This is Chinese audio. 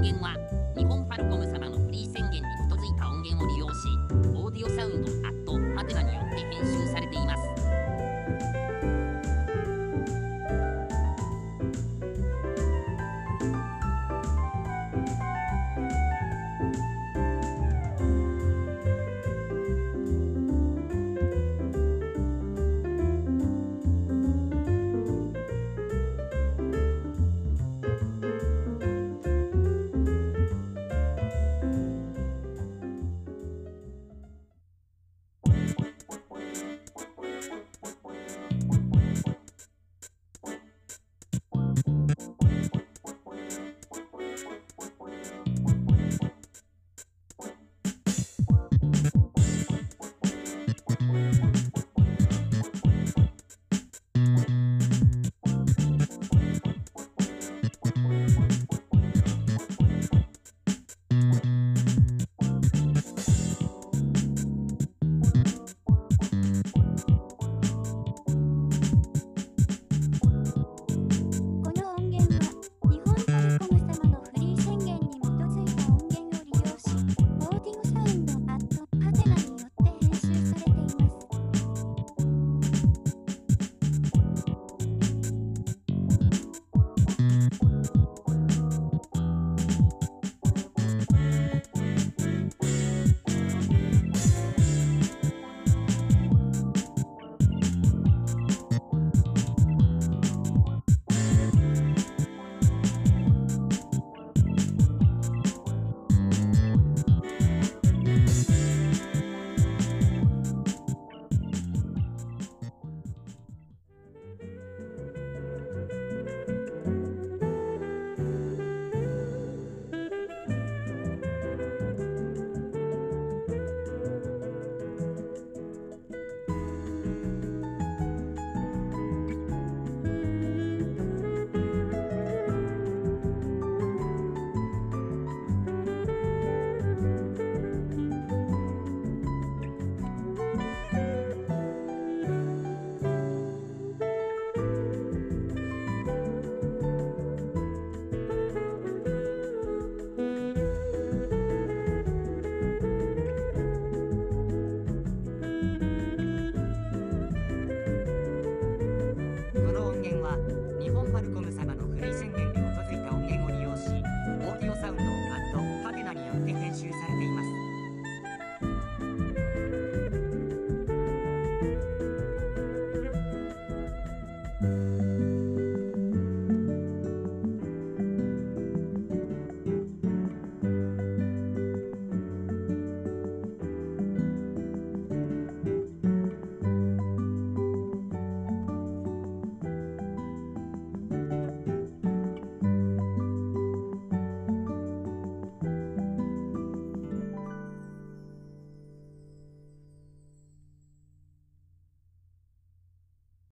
给我